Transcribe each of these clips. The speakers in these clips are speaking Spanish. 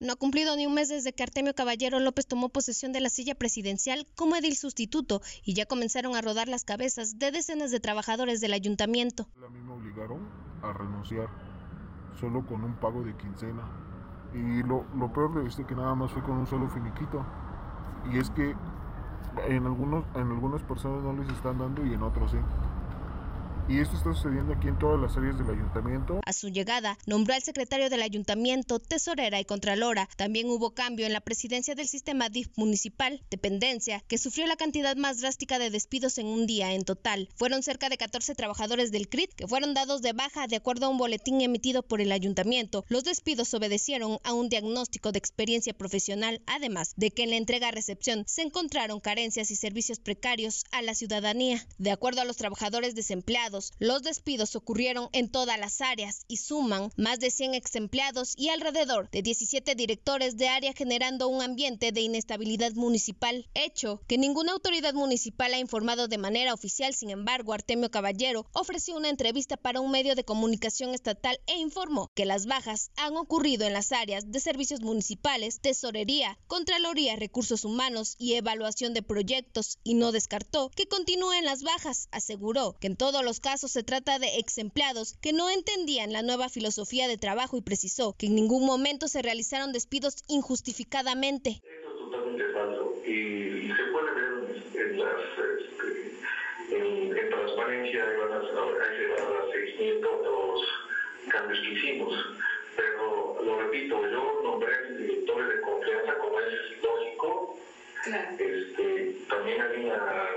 No ha cumplido ni un mes desde que Artemio Caballero López tomó posesión de la silla presidencial como edil sustituto y ya comenzaron a rodar las cabezas de decenas de trabajadores del ayuntamiento. A mí me obligaron a renunciar solo con un pago de quincena. Y lo, lo peor de esto que nada más fue con un solo finiquito. Y es que en, algunos, en algunas personas no les están dando y en otros sí. Y esto está sucediendo aquí en todas las áreas del ayuntamiento. A su llegada, nombró al secretario del ayuntamiento, tesorera y contralora. También hubo cambio en la presidencia del sistema DIF municipal, dependencia, que sufrió la cantidad más drástica de despidos en un día en total. Fueron cerca de 14 trabajadores del CRIT que fueron dados de baja de acuerdo a un boletín emitido por el ayuntamiento. Los despidos obedecieron a un diagnóstico de experiencia profesional, además de que en la entrega-recepción se encontraron carencias y servicios precarios a la ciudadanía. De acuerdo a los trabajadores desempleados, los despidos ocurrieron en todas las áreas y suman más de 100 ex empleados y alrededor de 17 directores de área generando un ambiente de inestabilidad municipal, hecho que ninguna autoridad municipal ha informado de manera oficial. Sin embargo, Artemio Caballero ofreció una entrevista para un medio de comunicación estatal e informó que las bajas han ocurrido en las áreas de servicios municipales, tesorería, contraloría, recursos humanos y evaluación de proyectos y no descartó que continúen las bajas. Aseguró que en todos los casos caso se trata de ex empleados que no entendían la nueva filosofía de trabajo y precisó que en ningún momento se realizaron despidos injustificadamente. Eso es totalmente falso y, se puede ver en, las, este, en, transparencia van a, a, seguimiento de los cambios que hicimos. Pero lo repito, yo nombré directores de confianza como es lógico. Este, también había, había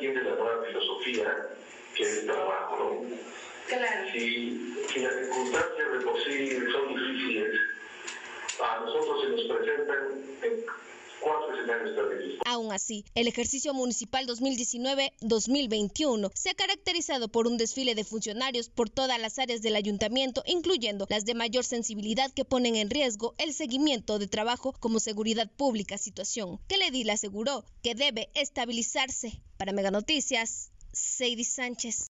no entiende la nueva filosofía que es el trabajo. Claro. Si, si las circunstancias de por sí Aún así, el ejercicio municipal 2019-2021 se ha caracterizado por un desfile de funcionarios por todas las áreas del ayuntamiento, incluyendo las de mayor sensibilidad que ponen en riesgo el seguimiento de trabajo como seguridad pública, situación que le aseguró que debe estabilizarse. Para Mega Noticias, Sadie Sánchez.